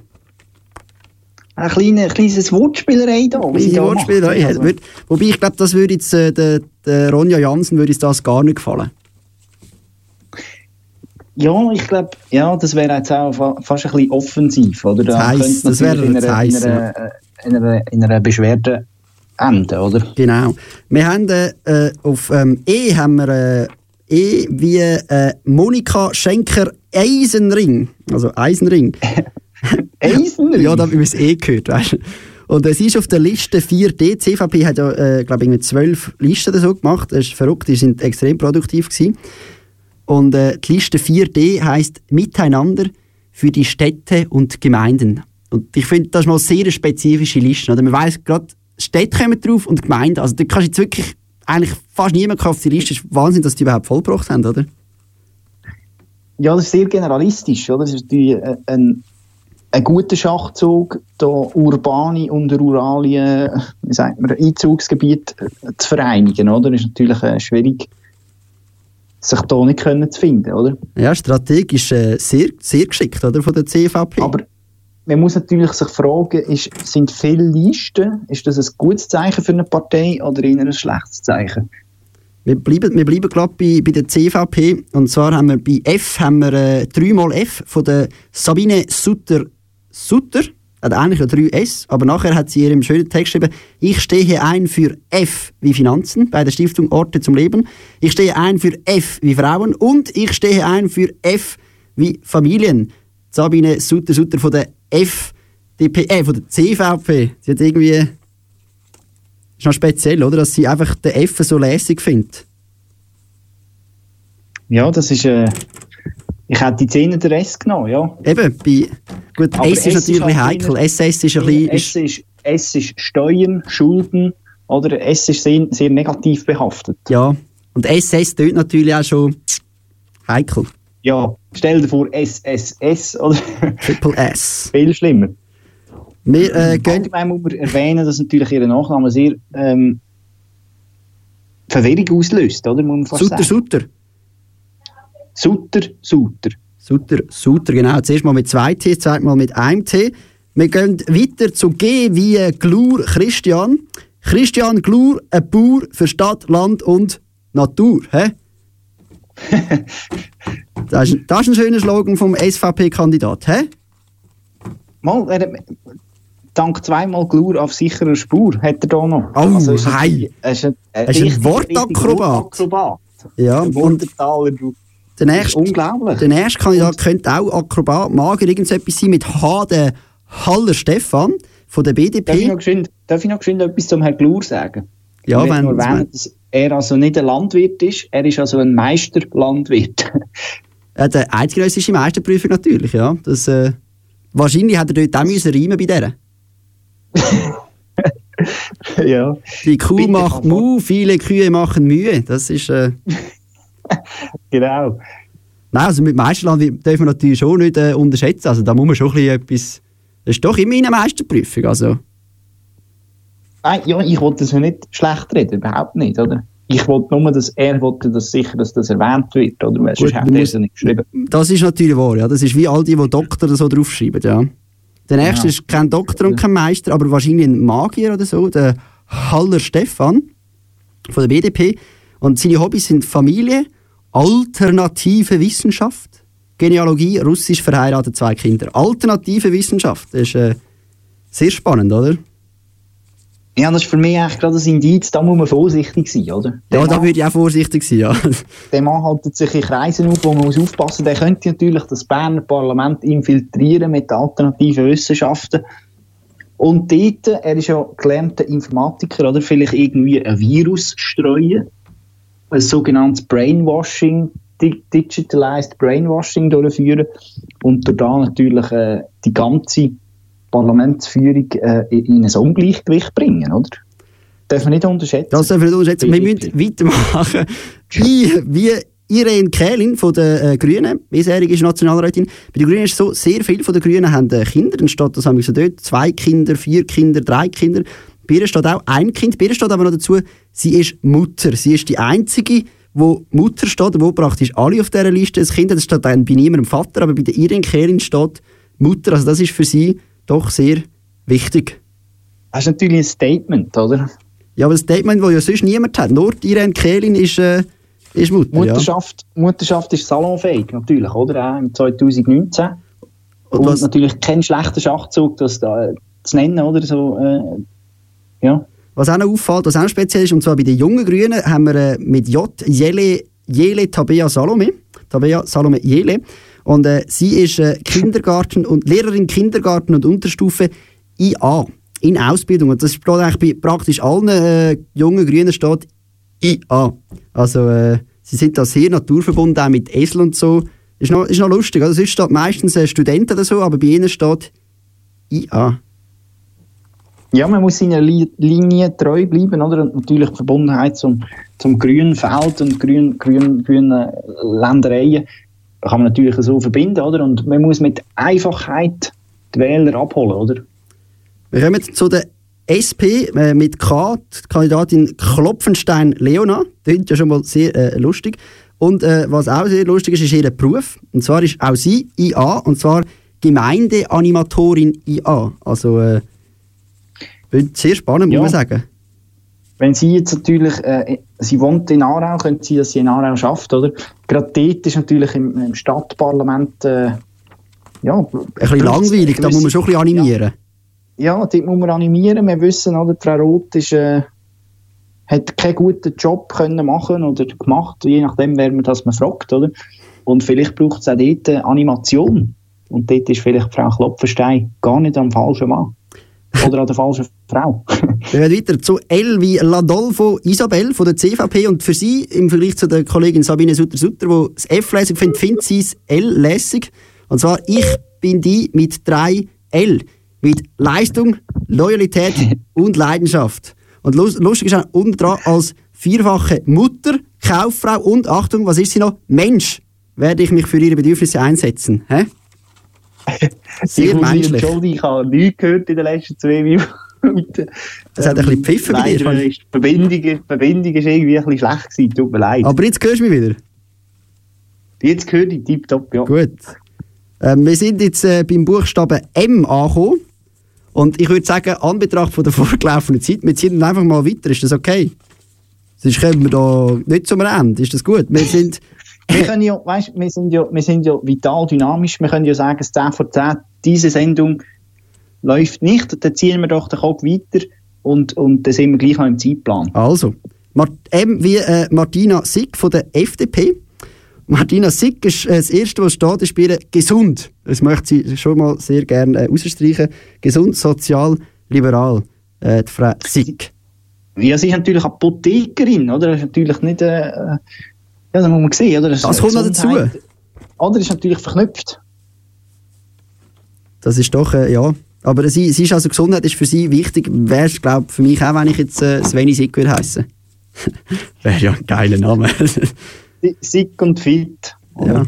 Ein kleine, kleines Wortspielerei da. kleine Wortspielerei. Also, Würd- Wobei ich glaube, das würde jetzt äh, der, der Ronja Jansen würde das gar nicht gefallen. Ja, ich glaube, ja, das wäre jetzt auch fa fast ein bisschen offensiv, oder? Da Zu heiss, könnte das wäre natürlich in einer, in, einer, äh, in, einer, in einer Beschwerde enden, oder? Genau. Wir haben äh, äh, auf ähm, E haben wir äh, E wie äh, Monika Schenker Eisenring. Also Eisenring. <laughs> Eisenring? ja, da haben wir das E gehört, weißt du. Und sie ist auf der Liste 4D. Die CVP hat ja, äh, glaube ich, zwölf Listen oder so gemacht. Das ist verrückt, die sind extrem produktiv gewesen. Und äh, die Liste 4D heißt Miteinander für die Städte und Gemeinden. Und ich finde, das ist mal eine sehr spezifische Liste. Oder? Man weiss gerade, Städte kommen drauf und Gemeinden. Also da kannst du jetzt wirklich eigentlich fast niemand auf die Liste. Es ist Wahnsinn, dass die überhaupt vollgebracht haben, oder? Ja, das ist sehr generalistisch, oder? Das ist äh, ein, ein guter Schachzug, da urbane und rurale wie sagt man, Einzugsgebiete zu vereinigen, oder? Das ist natürlich äh, schwierig, sich da nicht können zu finden, oder? Ja, strategisch äh, sehr, sehr geschickt, oder? Von der CVP. Aber man muss natürlich sich fragen, ist, sind viele Listen, ist das ein gutes Zeichen für eine Partei oder eher ein schlechtes Zeichen? Wir bleiben, wir bleiben gerade bei, bei der CVP. Und zwar haben wir bei F haben wir, äh, dreimal F von der Sabine Sutter. Sutter hat eigentlich ja drei S, aber nachher hat sie in ihrem schönen Text geschrieben, ich stehe ein für F wie Finanzen bei der Stiftung Orte zum Leben. Ich stehe ein für F wie Frauen und ich stehe ein für F wie Familien. Sabine Sutter Sutter von der FDP, äh, von der CVP. Sie hat irgendwie ist noch speziell, oder? Dass sie einfach den F so lässig findet. Ja, das ist. Äh, ich hätte die Zähne der S genommen, ja. Eben, bei, gut, Aber S ist S ist natürlich halt heikel. SS ist ein bisschen. S ist, S ist Steuern, Schulden, oder S ist sehr, sehr negativ behaftet. Ja, und SS tönt natürlich auch schon heikel. Ja, stell dir vor, SSS, oder? Triple S. <laughs> Viel schlimmer. Wir äh, gehen. Allgemein muss man erwähnen, dass natürlich ihr Nachname sehr ähm, Verwirrung auslöst, oder? Muss man fast Sutter, sagen. Sutter. Sutter, Sutter. Sutter, Sutter, genau. Zuerst mal mit zwei T, zweites Mal mit einem T. Wir gehen weiter zu G wie äh, Glur Christian. Christian Glur, ein Bauer für Stadt, Land und Natur. Hä? <laughs> das, ist, das ist ein schöner Slogan vom SVP-Kandidat. Hä? Mal, er, dank zweimal Glur auf sicherer Spur hat er da noch. Oh, ist ein- hei. Er ist ein, Er ist ein Wortakrobat. Ja, Ein und Wundertaler, der nächste, Unglaublich. der nächste Kandidat könnte auch Akrobat, Mager, irgendetwas sein mit H, Haller Stefan von der Darf ich, BDP. noch geschwind, darf ich noch geschwind etwas zum Herrn Glur sagen? Ja, ich wenn- nur erwähnen, dass er also nicht ein Landwirt ist, er ist also ein Meisterlandwirt. <laughs> Ja, der eidgenössische Meisterprüfung natürlich, ja. Das, äh, wahrscheinlich hat er dort auch müssen reimen bei der. <laughs> ja. Die Kuh Bitte, macht. Mu, viele Kühe machen Mühe. Das ist, äh, <laughs> Genau. nein, also mit Meisterland dürfen wir natürlich schon nicht äh, unterschätzen. Also da muss man schon ein bisschen etwas, das ist doch immerhin eine Meisterprüfung, also. Nein, ja, ich wollte das ja nicht schlecht reden, überhaupt nicht, oder? Ich wollte nur, dass er wollte, dass sicher, dass das erwähnt wird, oder? Weil sonst du er es nicht geschrieben. Das ist natürlich wahr, ja. Das ist wie all die, die Doktor so draufschreiben, ja. Der nächste Ja. ist kein Doktor und kein Meister, aber wahrscheinlich ein Magier oder so, der Haller Stefan von der BDP. Und seine Hobbys sind Familie, alternative Wissenschaft, Genealogie, russisch verheiratet, zwei Kinder. Alternative Wissenschaft, das ist äh, sehr spannend, oder? Ja, das ist für mich eigentlich gerade ein Indiz, da muss man vorsichtig sein, oder? Der, Ja, da Mann, würde ich auch vorsichtig sein, ja. der Mann hält sich in Kreisen auf, wo man muss aufpassen Der könnte natürlich das Berner Parlament infiltrieren mit alternativen Wissenschaften. Und dort, er ist ja gelernter Informatiker, oder? Vielleicht irgendwie ein Virus streuen. ein sogenanntes Brainwashing, di- Digitalized Brainwashing durchführen und da natürlich äh, die ganze Parlamentsführung äh, in in ein Ungleichgewicht bringen, oder? Darf man nicht unterschätzen. Das dürfen wir nicht unterschätzen. Wir müssen weitermachen. Wie, wie Irene Kählin von den äh, Grünen, bisherige ist Nationalrätin. Bei den Grünen ist es so, sehr viele von den Grünen haben äh, Kinder. Dann steht das haben wir so dort, zwei Kinder, vier Kinder, drei Kinder. Bei ihr steht auch ein Kind. Bei ihr steht aber noch dazu, sie ist Mutter. Sie ist die Einzige, wo Mutter steht, wo praktisch alle auf dieser Liste ein Kind haben. Das steht dann bei niemandem Vater, aber bei der Irene Kählin steht Mutter. Also das ist für sie doch sehr wichtig. Das ist natürlich ein Statement, oder? Ja, aber das Statement, das ja sonst niemand hat. Nur Irene Kählin ist, äh, ist Mutter. Mutterschaft, Mutterschaft ist salonfähig, natürlich, oder? Auch im 2019. Und, Und natürlich kein schlechter Schachzug, das da äh, zu nennen, oder? So, äh, ja. Was auch noch auffällt, was auch speziell ist, und zwar bei den jungen Grünen, haben wir äh, mit J. Jele, Jele Tabea Salome. Tabea Salome Jele. Und äh, sie ist äh, Kindergarten und Lehrerin Kindergarten und Unterstufe IA in Ausbildung. Und das steht eigentlich bei praktisch allen äh, jungen Grünen steht IA. Also äh, sie sind da sehr naturverbunden, auch mit Esel und so. Ist noch, ist noch lustig. Also sonst steht meistens äh, Studenten oder so, aber bei ihnen steht IA. Ja, man muss seiner Li Linie treu bleiben, oder? Und natürlich die Verbundenheit zum, zum grünen Feld und grün, grün, grünen Ländereien kann man natürlich so verbinden, oder? Und man muss mit Einfachheit die Wähler abholen, oder? Wir kommen zu der SP äh, mit K, die Kandidatin Klopfenstein Leona. Klingt ja schon mal sehr äh, lustig. Und äh, was auch sehr lustig ist, ist ihr Beruf. Und zwar ist auch sie IA, und zwar Gemeindeanimatorin IA. Also äh, sehr spannend, muss Ja. man sagen. Wenn sie jetzt natürlich, äh, sie wohnt in Aarau, könnte sie, dass sie in Aarau schafft, oder? Gerade dort ist natürlich im, im Stadtparlament, äh, ja... Ein bisschen langweilig, da muss man schon ein bisschen animieren. Ja, dort muss man animieren. Wir wissen, oder, Frau Roth ist, äh, hat keinen guten Job können machen oder gemacht, je nachdem, wer man das man fragt, oder? Und vielleicht braucht es auch dort Animation. Und dort ist vielleicht Frau Klopfenstein gar nicht am falschen Mann. Oder an der falschen Frau. <laughs> Wir gehen weiter zu L wie Ladolfo Isabel von der CVP und für sie im Vergleich zu der Kollegin Sabine Sutter-Sutter, die das F lässig findet, findet sie das L lässig. Und zwar, ich bin die mit drei L. Mit Leistung, Loyalität <laughs> und Leidenschaft. Und lus- lustig ist auch unten dran, als vierfache Mutter, Kauffrau und, Achtung, was ist sie noch? Mensch, werde ich mich für ihre Bedürfnisse einsetzen. Hä? Sehr menschlich. entschuldigen, ich habe nichts gehört in den letzten zwei Minuten. Es hat ein bisschen gepfiffen bei dir, die Verbindung, die Verbindung ist irgendwie ein bisschen schlecht gewesen, tut mir leid. Aber jetzt hörst du mich wieder. Jetzt höre ich tipptopp, ja. Gut. Ähm, wir sind jetzt äh, beim Buchstaben M angekommen. Und ich würde sagen, an Betracht von der <laughs> vorgelaufenen Zeit, wir ziehen einfach mal weiter. Ist das okay? Sonst kommen wir da nicht zum Ende. Ist das gut? Wir sind. Wir, können ja, weißt, wir, sind ja, wir sind ja vital dynamisch. Wir können ja sagen, es 10 vor 10, diese Sendung läuft nicht. Dann ziehen wir doch den Kopf weiter und, und dann sind wir gleich noch im Zeitplan. Also, M wie äh, Martina Sick von der FDP. Martina Sick ist äh, das Erste, was steht, ist bei ihr gesund. Das möchte sie schon mal sehr gerne äh, ausstreichen. Gesund, sozial, liberal. Äh, die Frau Sick. Ja, sie ist natürlich Apothekerin, oder? Das ist natürlich nicht, äh, ja, das muss man sehen, oder? Das kommt noch dazu. Oder ist natürlich verknüpft. Das ist doch, äh, ja. Aber sie, sie ist also Gesundheit ist für sie wichtig. Wäre es, glaube für mich auch, wenn ich jetzt äh, Sveni Sick würde heißen. <laughs> Wäre ja ein geiler Name. Sick und fit. ja.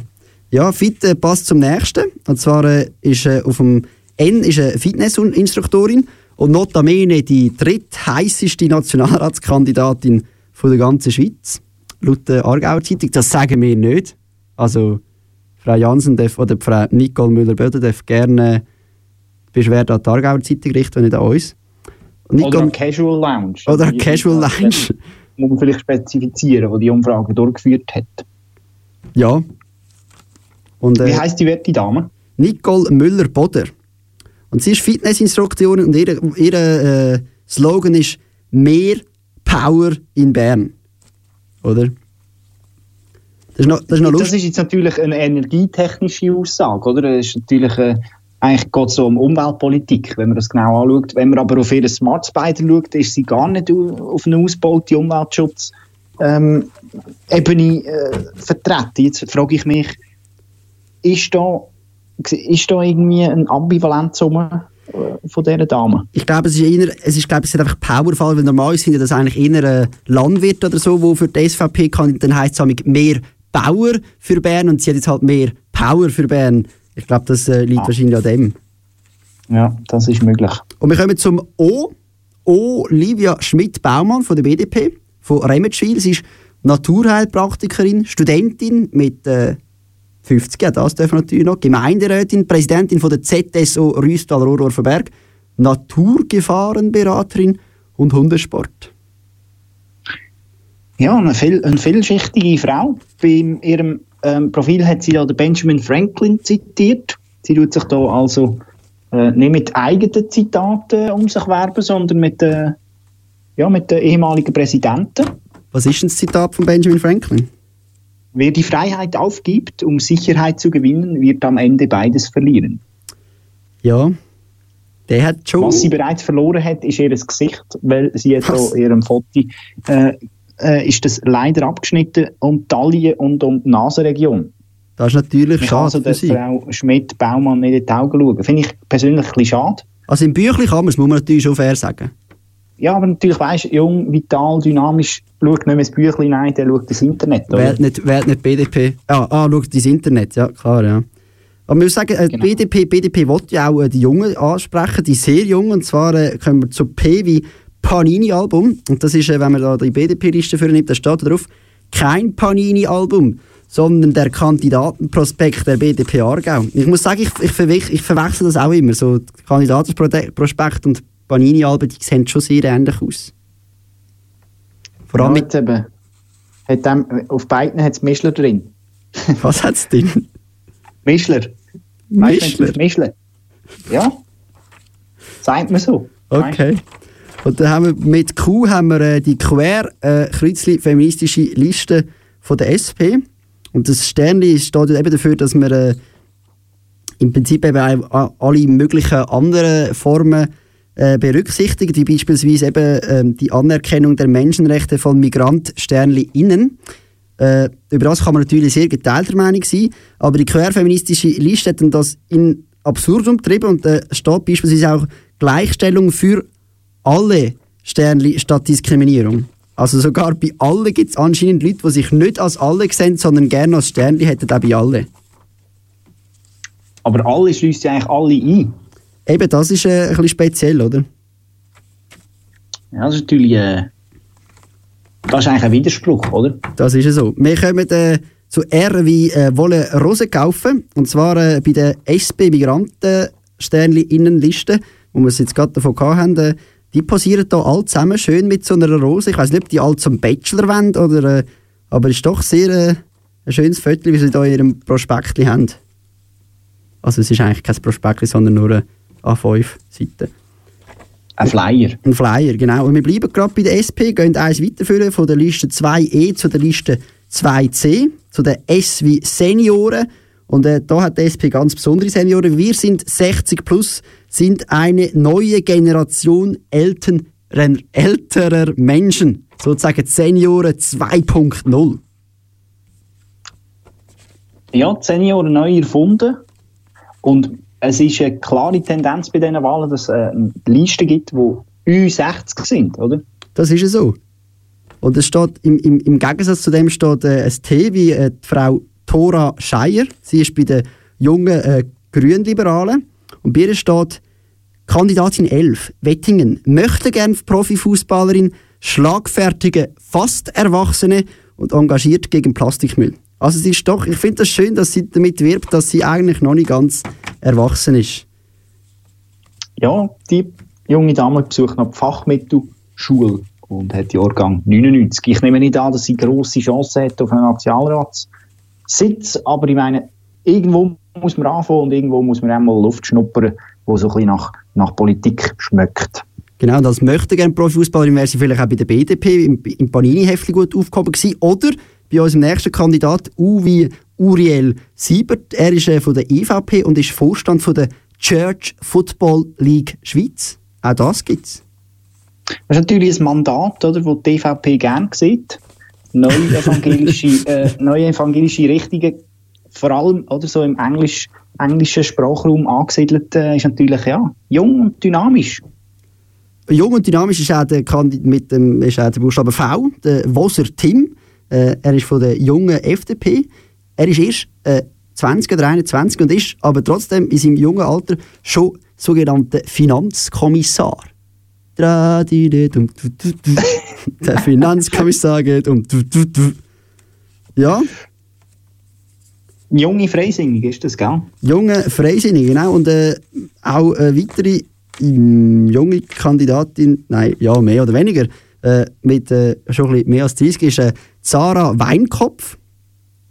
ja, fit äh, passt zum nächsten. Und zwar äh, ist äh, auf dem N ist eine Fitnessinstruktorin und notabene die drittheisseste Nationalratskandidatin von der ganzen Schweiz. Laut der Aargauer Zeitung. Das sagen wir nicht. Also, Frau Jansen darf, oder Frau Nicole Müller-Böder darf gerne Beschwerde an die Aargauer Zeitung richten, nicht an uns. Oder Nicole- eine Casual Lounge. Oder Die- Casual Lounge. <laughs> Muss man vielleicht spezifizieren, die die Umfrage durchgeführt hat. Ja. Und, äh, Wie heisst die werte Dame? Nicole Müller-Boder. Und sie ist Fitnessinstruktorin und ihr, ihr äh, Slogan ist «Mehr Power in Bern». Oder? Das ist noch, das ist noch Das lustig. ist jetzt natürlich eine energietechnische Aussage, oder? Das ist natürlich, äh, eigentlich geht es so um Umweltpolitik, wenn man das genau anschaut. Wenn man aber auf ihr Smart Spider schaut, ist sie gar nicht au- auf einen ausgebauten Umweltschutz ähm, Ebene äh, vertreten. Jetzt frage ich mich, ist da, ist da irgendwie ein Ambivalenz rum, äh, von dieser Dame? Ich glaube, es ist eher, es ist, glaube ich, es ist einfach Powerfall, weil normal sind ja das eigentlich eher ein Landwirt oder so, wo für die SVP kann, dann heisst es mehr Bauer für Bern und sie hat jetzt halt mehr Power für Bern. Ich glaube, das äh, liegt Ah. wahrscheinlich an dem. Ja, das ist möglich. Und wir kommen zum O. Olivia Schmidt-Baumann von der BDP, von Remetschwil. Sie ist Naturheilpraktikerin, Studentin mit äh, 50, ja, das dürfen wir natürlich noch, Gemeinderätin, Präsidentin von der ZSO Rüstal-Rohrdorferberg, Naturgefahrenberaterin und Hundesport. Ja, eine, viel, eine vielschichtige Frau. Bei ihrem ähm, Profil hat sie ja den Benjamin Franklin zitiert. Sie tut sich da also äh, nicht mit eigenen Zitaten um sich werben, sondern mit, äh, ja, mit den ehemaligen Präsidenten. Was ist denn das Zitat von Benjamin Franklin? Wer die Freiheit aufgibt, um Sicherheit zu gewinnen, wird am Ende beides verlieren. Ja, der hat schon... Was sie bereits verloren hat, ist ihr Gesicht, weil sie da in ihrem Foto äh, äh, ist das leider abgeschnitten um Taille und um die Nasenregion. Das ist natürlich also schade für der. Frau Schmidt-Baumann nicht in die Augen schauen. Finde ich persönlich ein bisschen schade. Also im Büchlein kann man es, muss man natürlich schon fair sagen. Ja, aber natürlich weisst jung, vital, dynamisch, schaut nicht mehr das Büchlein rein, der schaut das Internet. Oder? Wählt nicht, wählt nicht BDP. Ah, ah schaut ins Internet, ja, klar, ja. Aber muss sagen, äh, Genau. BDP, BDP will ja auch äh, die Jungen ansprechen, die sehr Jungen. Und zwar äh, kommen wir zu P wie Panini-Album. Und das ist, äh, wenn man da die BDP-Liste für nimmt, da steht da drauf, kein Panini-Album, sondern der Kandidatenprospekt der BDP Aargau. Ich muss sagen, ich, ich, verwech, ich verwechsel das auch immer. So, Kandidatenprospekt und Panini-Alben, die sehen schon sehr ähnlich aus. Vor allem mit, eben, hat dem, auf beiden hat es Mischler drin. <laughs> was hat es denn? Mischler. Mischler? Mischler. Ja. Sagt man so. Okay. Und dann haben wir mit Q haben wir äh, die quer äh, kreuzli feministische Liste von der SP. Und das Sternli steht eben dafür, dass wir äh, im Prinzip eben alle möglichen anderen Formen äh, berücksichtigen, wie beispielsweise eben ähm, die Anerkennung der Menschenrechte von MigrantsternliInnen. Äh, über das kann man natürlich sehr geteilter Meinung sein, aber die querfeministische Liste hat das in Absurdum getrieben und da steht beispielsweise auch Gleichstellung für alle Sternli statt Diskriminierung. Also sogar bei allen gibt es anscheinend Leute, die sich nicht als alle sehen, sondern gerne als Sternli hätten auch bei allen. Aber alle schließt ja eigentlich alle ein. Eben, das ist äh, ein bisschen speziell, oder? Ja, das ist natürlich. Äh, das ist eigentlich ein Widerspruch, oder? Das ist ja so. Wir kommen äh, zu R wie äh, Wolle Rosen kaufen. Und zwar äh, bei der SP-Migranten-Sternli-Innenliste, wo wir es jetzt gerade davon hatten. Äh, die posieren da alle zusammen schön mit so einer Rose. Ich weiß nicht, ob die alle zum Bachelor wollen, oder, äh, aber es ist doch sehr äh, ein schönes Foto, wie sie da in ihrem Prospekt haben. Also es ist eigentlich kein Prospekt, sondern nur eine A5-Seite. Ein Flyer. Ein Flyer, genau. Und wir bleiben gerade bei der SP, gehen eins weiterführen von der Liste 2e zu der Liste 2c, zu der S wie Senioren. Und äh, da hat die SP ganz besondere Senioren. Wir sind 60 plus, sind eine neue Generation älteren, älterer Menschen. Sozusagen Senioren 2.0. Ja, die Senioren neu erfunden. Und es ist eine klare Tendenz bei diesen Wahlen, dass es äh, Listen gibt, die Ü60 sind, oder? Das ist ja so. Und es steht, im, im, im Gegensatz zu dem steht äh, ein T wie äh, die Frau Thora Scheier. Sie ist bei den jungen äh, Grünliberalen. Und bei ihr steht Kandidatin 11, Wettingen, möchte gern Profifußballerin, schlagfertige, fast Erwachsene und engagiert gegen Plastikmüll. Also sie ist doch, ich finde das schön, dass sie damit wirbt, dass sie eigentlich noch nicht ganz erwachsen ist. Ja, die junge Dame besucht noch die Fachmittelschule und hat Jahrgang 99. Ich nehme nicht an, dass sie grosse Chancen hat auf einen Nationalratssitz, aber ich meine, irgendwo muss man anfangen und irgendwo muss man einmal Luft schnuppern, wo so ein bisschen nach, nach Politik schmeckt. Genau, das möchte gerne Profifußballerin wäre sie vielleicht auch bei der BDP im, im Panini-Heftchen gut aufgehoben gewesen. Oder bei unserem nächsten Kandidat, U wie Uriel Siebert. Er ist äh, von der EVP und ist Vorstand von der Church Football League Schweiz. Auch das gibt es. Das ist natürlich ein Mandat, oder, das die EVP gerne sieht. neue evangelische, <laughs> äh, neue evangelische Richtungen, vor allem oder so im Englisch, englischen Sprachraum angesiedelt, äh, ist natürlich ja, jung und dynamisch. Jung und dynamisch ist auch der, Kandid mit dem, ist auch der Buchstabe V, der Woser Tim. Äh, er ist von der jungen FDP. Er ist erst äh, 20 oder 21 und ist aber trotzdem in seinem jungen Alter schon sogenannter Finanzkommissar. <laughs> Der Finanzkommissar geht um. Ja, Junge Freisinnige ist das, gell? junge Freisinnige, genau. Und äh, auch äh, weitere ähm, junge Kandidatin, nein, ja, mehr oder weniger, äh, mit äh, schon ein bisschen mehr als 30 ist äh, Sarah Weinkopf.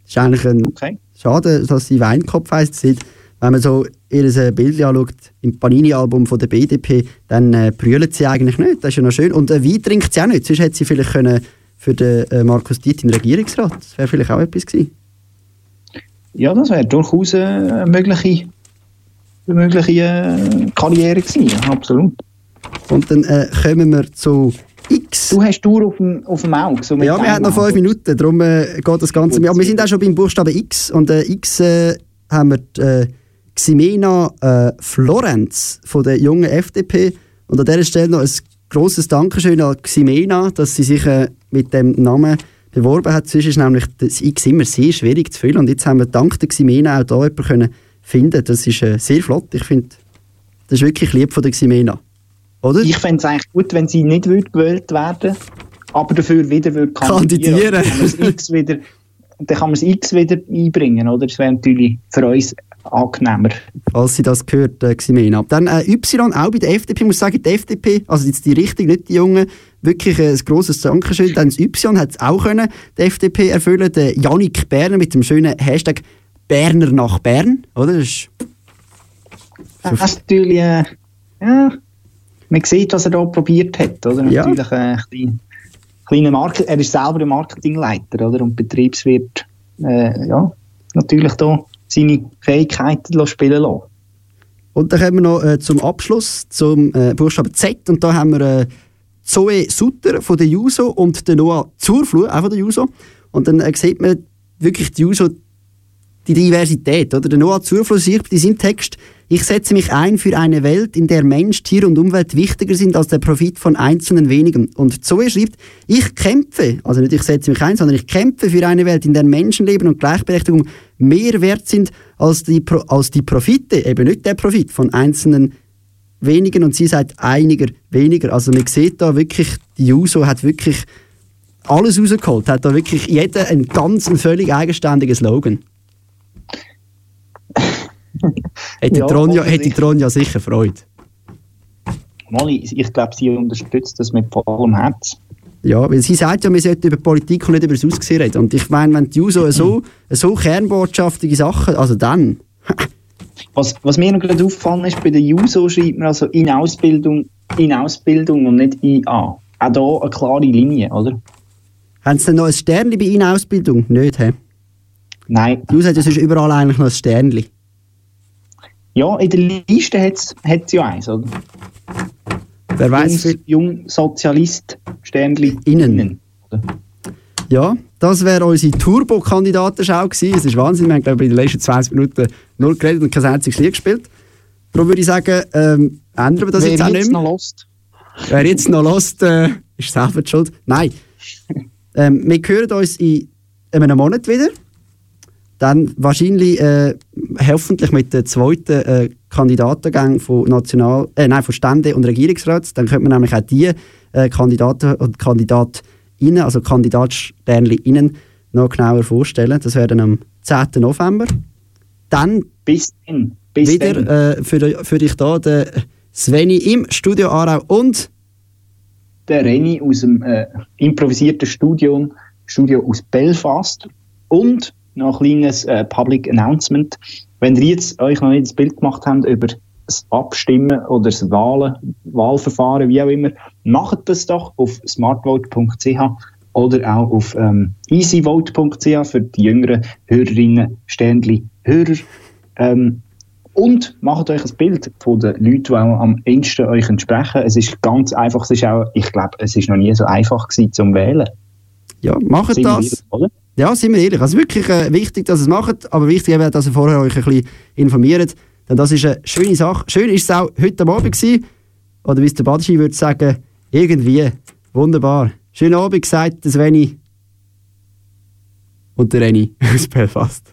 Ist eigentlich ein Okay. Schade, dass sie Weinkopf heisst. Sie- Wenn man so ihr äh, Bild anschaut, im Panini-Album von der BDP, dann äh, brüllt sie eigentlich nicht. Das ist ja noch schön. Und äh, Wein trinkt sie auch nicht. Sonst hätte sie vielleicht können für den äh, Markus Diet in den Regierungsrat. Das wäre vielleicht auch etwas gewesen. Ja, das wäre durchaus äh, eine mögliche, eine mögliche äh, Karriere gewesen, absolut. Und dann äh, kommen wir zu Du hast Tour auf dem, auf dem Auge. So Ja, wir haben noch fünf Minuten, darum äh, geht das Ganze. Ja, wir sind auch schon beim Buchstaben X und äh, X äh, haben wir die, äh, Ximena äh, Florenz von der jungen FDP und an dieser Stelle noch ein grosses Dankeschön an Ximena, dass sie sich äh, mit dem Namen beworben hat. Sonst ist nämlich das X immer sehr schwierig zu füllen und jetzt haben wir dank der Ximena auch da jemanden können finden. Das ist äh, sehr flott. Ich finde, das ist wirklich lieb von der Ximena. Oder? Ich fände es eigentlich gut, wenn sie nicht gewählt werden aber dafür wieder würde Kandidieren. Dann kann man das X wieder, dann kann man das X wieder einbringen, oder? Das wäre natürlich für uns angenehmer. als sie das gehört, äh, Ximena. Dann äh, Y, auch bei der FDP, ich muss sagen, die FDP, also jetzt die Richtung, nicht die Jungen, wirklich äh, ein grosses Dankeschön. Dann das Y hat es auch können, die FDP erfüllen. Der Janik Berner mit dem schönen Hashtag Berner nach Bern, oder? Das ist Das ist natürlich, äh, ja, man sieht, was er da probiert hat, oder? Ja. Natürlich äh, ein klein, kleiner Market, er ist selber ein Marketingleiter, oder? Und Betriebswirt, äh, ja, natürlich da seine Fähigkeiten spielen lassen. Und dann kommen wir noch äh, zum Abschluss, zum äh, Buchstaben Z. Und da haben wir äh, Zoe Sutter von der Juso und den Noah Zurfluh, auch von der Juso. Und dann äh, sieht man wirklich die Juso, die Diversität. Oder? Der Noah Zurfluh schreibt in seinem Text, ich setze mich ein für eine Welt, in der Mensch, Tier und Umwelt wichtiger sind als der Profit von einzelnen wenigen. Und Zoe schreibt, ich kämpfe, also nicht ich setze mich ein, sondern ich kämpfe für eine Welt, in der Menschenleben und Gleichberechtigung mehr wert sind als die, Pro als die Profite, eben nicht der Profit von einzelnen wenigen und sie sagt einiger weniger. Also man sieht da wirklich, die Juso hat wirklich alles rausgeholt, hat da wirklich jeder einen ganz einen völlig eigenständigen Slogan. Hätte Ja, Tronja, hätte. Tronja sicher Freude. Molly, ich glaube, sie unterstützt das mit vollem Herz. Ja, weil sie sagt ja, wir sollten über Politik und nicht über das Aussehen reden. Und ich meine, wenn die Juso <clears throat> so, so kernbotschaftige Sachen, also dann, Was, was mir noch gerade aufgefallen ist, bei der JUSO schreibt man also in Ausbildung, in Ausbildung und nicht in A. Auch da eine klare Linie, oder? haben sie denn noch ein Sternli bei Ihnen Ausbildung? Nicht, hä? Nein. Die Juso hat ja sonst überall eigentlich noch ein Sternli. Ja, in der Liste hat es ja eins, oder? Wer weiß, Jungs, Jung Sozialist, Sternli Innen. Ja, das wäre unsere Turbo-Kandidatenschau gewesen. Es ist Wahnsinn, wir haben glaube ich in den letzten 20 Minuten nur geredet und kein einziges Lied gespielt. Darum würde ich sagen, ähm, ändern wir das Wer jetzt auch jetzt nicht mehr. noch lost. Wer jetzt noch lost, äh, ist selber die schuld. Nein. <laughs> ähm, wir hören uns in einem Monat wieder. Dann wahrscheinlich, äh, hoffentlich mit der zweiten äh, Kandidatengang von National, äh, nein, von Stände und Regierungsrat. Dann könnte man nämlich auch die äh, Kandidaten und Kandidatinnen, also Kandidatsternchen noch genauer vorstellen. Das wäre dann am 10. November. Dann Bis dann. Bis wieder dann. äh, für, für dich da, der Sveni im Studio Aarau und der Renny aus dem äh, improvisierten Studio, Studio aus Belfast und noch ein kleines äh, Public Announcement. Wenn ihr jetzt euch noch nicht das Bild gemacht habt über das Abstimmen oder das Wahlen, Wahlverfahren, wie auch immer, macht das doch auf smartvote.ch oder auch auf ähm, easyvote.ch für die jüngeren Hörerinnen, Sternli, Hörer. Ähm, und macht euch ein Bild von den Leuten, die auch am ehesten euch entsprechen. Es ist ganz einfach, es ist auch, ich glaube, es ist noch nie so einfach gewesen zum Wählen. Ja, macht wir das. oder? Ja, sind wir ehrlich. Also wirklich äh, wichtig, dass ihr es macht, aber wichtig eben, dass ihr vorher euch ein bisschen informiert. Denn das ist eine schöne Sache. Schön ist es auch heute Abend gewesen. Oder wie es der Badischi würde sagen, irgendwie. Wunderbar. Schönen Abend gesagt, das Sveni. Und der Reni <laughs> aus Belfast.